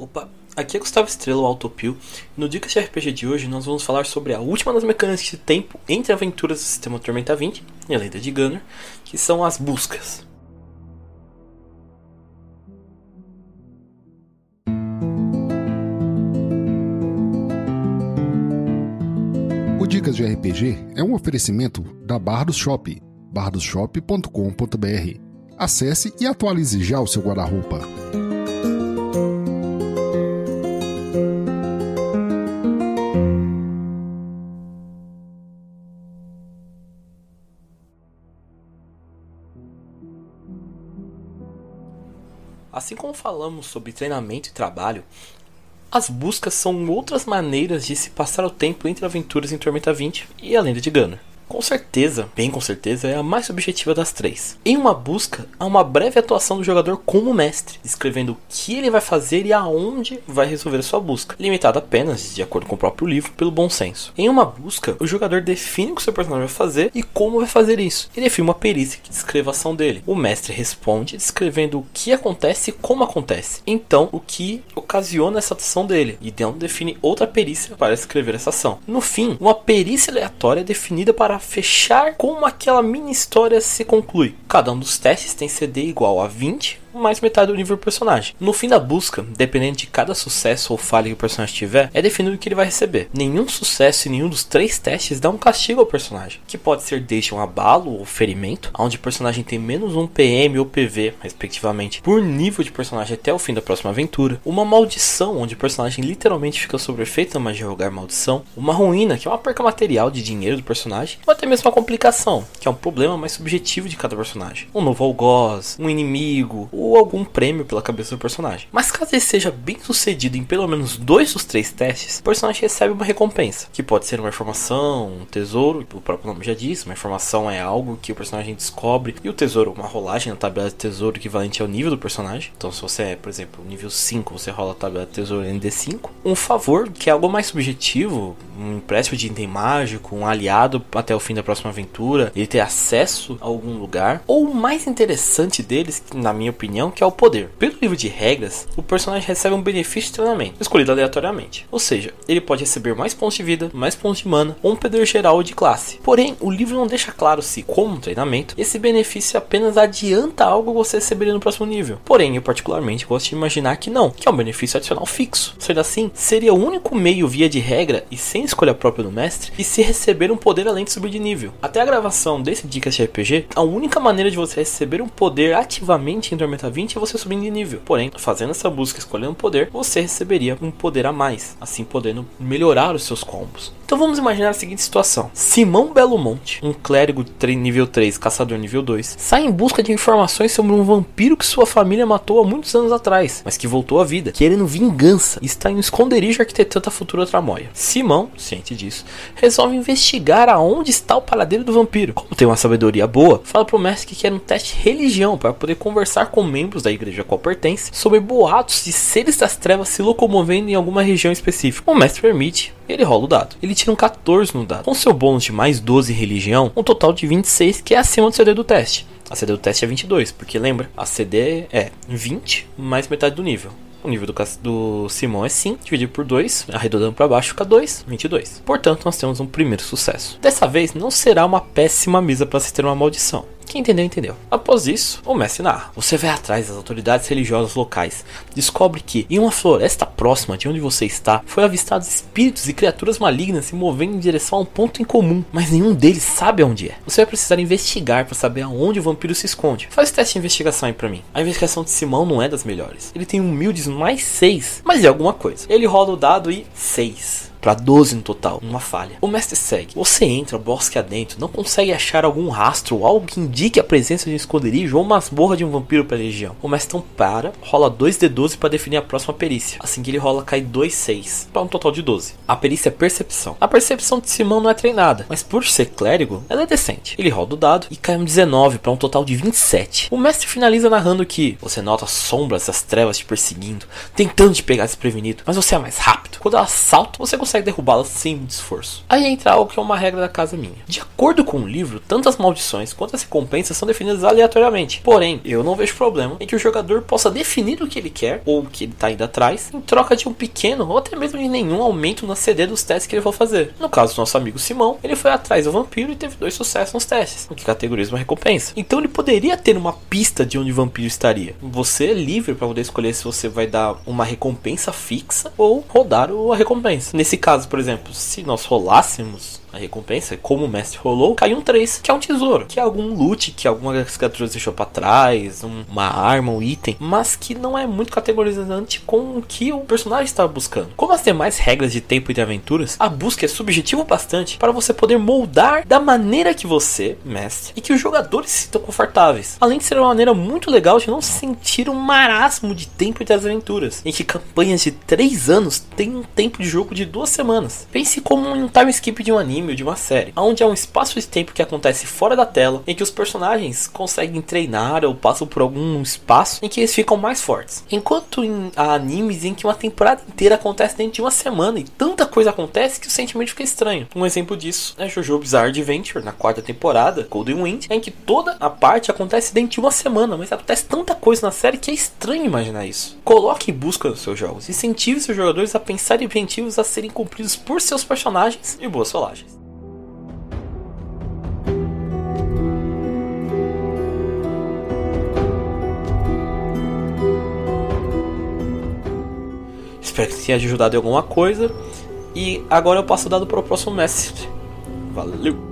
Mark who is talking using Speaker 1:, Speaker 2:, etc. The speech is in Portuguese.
Speaker 1: Opa, aqui é Gustavo Estrela, o Autopio. No Dicas de RPG de hoje, nós vamos falar sobre a última das mecânicas de tempo entre aventuras do sistema Tormenta 20 e a lenda de Gunner, que são as buscas.
Speaker 2: O Dicas de RPG é um oferecimento da Bardos Shop, bardosshop.com.br. Acesse e atualize já o seu guarda-roupa.
Speaker 1: Assim como falamos sobre treinamento e trabalho, as buscas são outras maneiras de se passar o tempo entre aventuras em Tormenta 20 e a lenda de Gunner. Com certeza, bem com certeza, é a mais objetiva das três. Em uma busca, há uma breve atuação do jogador como mestre, descrevendo o que ele vai fazer e aonde vai resolver sua busca, limitada apenas, de acordo com o próprio livro, pelo bom senso. Em uma busca, o jogador define o que seu personagem vai fazer e como vai fazer isso, e define uma perícia que descreva a ação dele. O mestre responde descrevendo o que acontece e como acontece, então o que ocasiona essa ação dele, e então define outra perícia para escrever essa ação. No fim, uma perícia aleatória é definida para fechar como aquela mini história se conclui. Cada um dos testes tem CD igual a 20 mais metade do nível do personagem. No fim da busca, dependendo de cada sucesso ou falha que o personagem tiver, é definido o que ele vai receber. Nenhum sucesso em nenhum dos três testes dá um castigo ao personagem, que pode ser desde um abalo ou ferimento, onde o personagem tem menos um PM ou PV, respectivamente, por nível de personagem até o fim da próxima aventura, uma maldição, onde o personagem literalmente fica sob efeito da magia rogar maldição, uma ruína, que é uma perca material de dinheiro do personagem, ou até mesmo uma complicação, que é um problema mais subjetivo de cada personagem. Um novo algoz, um inimigo, ou algum prêmio pela cabeça do personagem. Mas caso ele seja bem sucedido em pelo menos dois dos três testes, o personagem recebe uma recompensa, que pode ser uma informação, um tesouro, o próprio nome já diz, uma informação é algo que o personagem descobre, e o tesouro, uma rolagem na tabela de tesouro equivalente ao nível do personagem. Então, se você é, por exemplo, nível 5, você rola a tabela de tesouro ND5. Um favor, que é algo mais subjetivo, um empréstimo de item mágico, um aliado até o fim da próxima aventura, ele ter acesso a algum lugar. Ou o mais interessante deles, na minha opinião, que é o poder. Pelo livro de regras, o personagem recebe um benefício de treinamento, escolhido aleatoriamente. Ou seja, ele pode receber mais pontos de vida, mais pontos de mana, ou um poder geral de classe. Porém, o livro não deixa claro se, como um treinamento, esse benefício apenas adianta algo você receberia no próximo nível. Porém, eu particularmente gosto de imaginar que não, que é um benefício adicional fixo. Sendo assim, seria o único meio via de regra e sem escolha própria do mestre e se receber um poder além de subir de nível. Até a gravação desse Dicas de RPG, a única maneira de você receber um poder ativamente em 20 é você subindo de nível. Porém, fazendo essa busca escolhendo poder, você receberia um poder a mais, assim podendo melhorar os seus combos. Então vamos imaginar a seguinte situação: Simão Belo Monte, um clérigo nível 3, caçador nível 2, sai em busca de informações sobre um vampiro que sua família matou há muitos anos atrás, mas que voltou à vida, querendo vingança e está em um esconderijo arquitetando a futura tramóia. Simão, ciente disso, resolve investigar aonde está o paradeiro do vampiro. Como tem uma sabedoria boa, fala pro mestre que quer um teste de religião para poder conversar com membros da igreja a qual pertence sobre boatos de seres das trevas se locomovendo em alguma região específica. O mestre permite, ele rola o dado. Ele tira um 14 no dado. Com seu bônus de mais 12 em religião, um total de 26, que é acima do CD do teste. A CD do teste é 22, porque lembra, a CD é 20 mais metade do nível. O nível do, do Simão é 5, dividido por 2, arredondando para baixo fica 2, 22. Portanto, nós temos um primeiro sucesso. Dessa vez, não será uma péssima mesa para se ter uma maldição. Quem entendeu, entendeu. Após isso, o mestre narra. Você vai atrás das autoridades religiosas locais. Descobre que, em uma floresta próxima de onde você está, foi avistados espíritos e criaturas malignas se movendo em direção a um ponto em comum, mas nenhum deles sabe aonde é. Você vai precisar investigar para saber aonde o vampiro se esconde. Faz teste de investigação aí pra mim. A investigação de Simão não é das melhores. Ele tem humildes mais 6, mas é alguma coisa. Ele rola o dado e 6 para 12 no total, uma falha. O mestre segue. Você entra bosque adentro, não consegue achar algum rastro ou algo que indique a presença de um esconderijo ou masmorra de um vampiro pela região. O mestre então para, rola 2d12 para definir a próxima perícia. Assim que ele rola, cai 2 6 para um total de 12. A perícia é percepção. A percepção de Simão não é treinada, mas por ser clérigo, ela é decente. Ele roda o dado e cai um 19 para um total de 27. O mestre finaliza narrando que você nota as sombras das trevas te perseguindo, tentando te pegar desprevenido, mas você é mais rápido. Quando elas saltam, você consegue consegue derrubá-las sem muito esforço. Aí entra algo que é uma regra da casa minha. De acordo com o livro, tanto as maldições quanto as recompensas são definidas aleatoriamente. Porém, eu não vejo problema em que o jogador possa definir o que ele quer ou o que ele está indo atrás em troca de um pequeno ou até mesmo de nenhum aumento na CD dos testes que ele for fazer. No caso do nosso amigo Simão, ele foi atrás do vampiro e teve dois sucessos nos testes, o que categoriza uma recompensa. Então ele poderia ter uma pista de onde o vampiro estaria. Você é livre para poder escolher se você vai dar uma recompensa fixa ou rodar a recompensa. Nesse caso, por exemplo, se nós rolássemos a recompensa, como o mestre rolou, cai um 3, que é um tesouro, que é algum loot que alguma das criaturas deixou para trás, um, uma arma, um item, mas que não é muito categorizante com o que o personagem estava buscando. Como as demais regras de tempo e de aventuras, a busca é subjetiva bastante para você poder moldar da maneira que você, mestre, e que os jogadores se sintam confortáveis. Além de ser uma maneira muito legal de não sentir um marasmo de tempo e de aventuras, em que campanhas de 3 anos têm um tempo de jogo de 2 semanas. Pense como um time skip de um anime ou de uma série, onde há um espaço de tempo que acontece fora da tela, em que os personagens conseguem treinar ou passam por algum espaço em que eles ficam mais fortes. Enquanto em, há animes em que uma temporada inteira acontece dentro de uma semana e tanta coisa acontece que o sentimento fica estranho. Um exemplo disso é Jojo Bizarre Adventure, na quarta temporada, Golden Wind, em que toda a parte acontece dentro de uma semana, mas acontece tanta coisa na série que é estranho imaginar isso. Coloque busca nos seus jogos, incentive seus jogadores a pensar em objetivos a serem cumpridos por seus personagens e boas rolagens. Espero que tenha ajudado em alguma coisa. E agora eu passo o dado para o próximo mestre. Valeu!